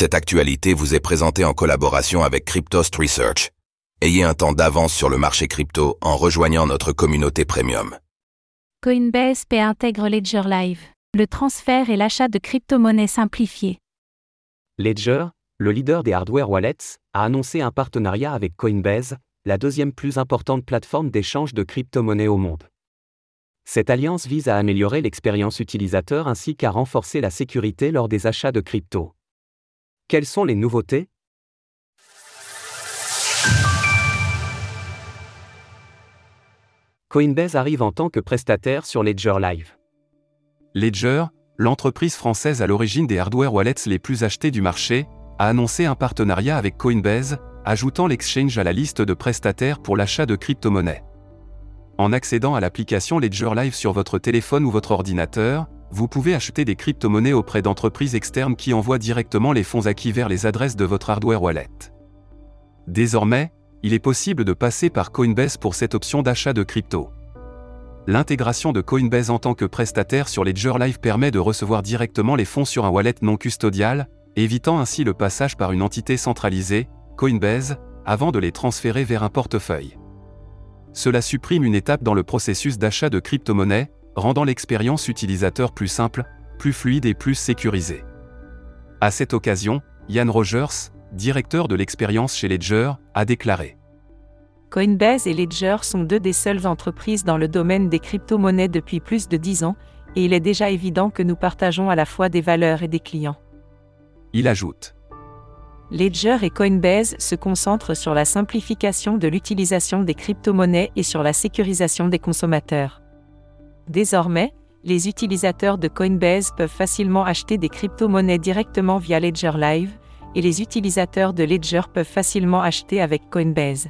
Cette actualité vous est présentée en collaboration avec Cryptost Research. Ayez un temps d'avance sur le marché crypto en rejoignant notre communauté premium. Coinbase Pay intègre Ledger Live, le transfert et l'achat de crypto-monnaies simplifiées. Ledger, le leader des hardware wallets, a annoncé un partenariat avec Coinbase, la deuxième plus importante plateforme d'échange de crypto-monnaies au monde. Cette alliance vise à améliorer l'expérience utilisateur ainsi qu'à renforcer la sécurité lors des achats de crypto. Quelles sont les nouveautés? Coinbase arrive en tant que prestataire sur Ledger Live. Ledger, l'entreprise française à l'origine des hardware wallets les plus achetés du marché, a annoncé un partenariat avec Coinbase, ajoutant l'exchange à la liste de prestataires pour l'achat de crypto-monnaies. En accédant à l'application Ledger Live sur votre téléphone ou votre ordinateur, vous pouvez acheter des crypto-monnaies auprès d'entreprises externes qui envoient directement les fonds acquis vers les adresses de votre hardware wallet. Désormais, il est possible de passer par Coinbase pour cette option d'achat de crypto. L'intégration de Coinbase en tant que prestataire sur Ledger Live permet de recevoir directement les fonds sur un wallet non custodial, évitant ainsi le passage par une entité centralisée, Coinbase, avant de les transférer vers un portefeuille. Cela supprime une étape dans le processus d'achat de crypto-monnaies, rendant l'expérience utilisateur plus simple, plus fluide et plus sécurisée. À cette occasion, Ian Rogers, directeur de l'expérience chez Ledger, a déclaré Coinbase et Ledger sont deux des seules entreprises dans le domaine des crypto-monnaies depuis plus de dix ans, et il est déjà évident que nous partageons à la fois des valeurs et des clients. Il ajoute Ledger et Coinbase se concentrent sur la simplification de l'utilisation des crypto-monnaies et sur la sécurisation des consommateurs. Désormais, les utilisateurs de Coinbase peuvent facilement acheter des crypto-monnaies directement via Ledger Live, et les utilisateurs de Ledger peuvent facilement acheter avec Coinbase.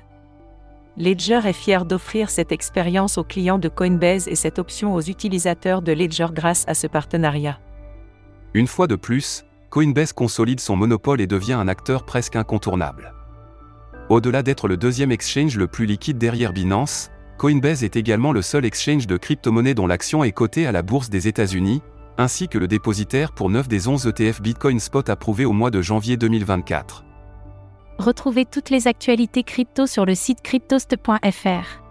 Ledger est fier d'offrir cette expérience aux clients de Coinbase et cette option aux utilisateurs de Ledger grâce à ce partenariat. Une fois de plus, Coinbase consolide son monopole et devient un acteur presque incontournable. Au-delà d'être le deuxième exchange le plus liquide derrière Binance, Coinbase est également le seul exchange de crypto-monnaies dont l'action est cotée à la bourse des États-Unis, ainsi que le dépositaire pour 9 des 11 ETF Bitcoin Spot approuvés au mois de janvier 2024. Retrouvez toutes les actualités crypto sur le site cryptost.fr.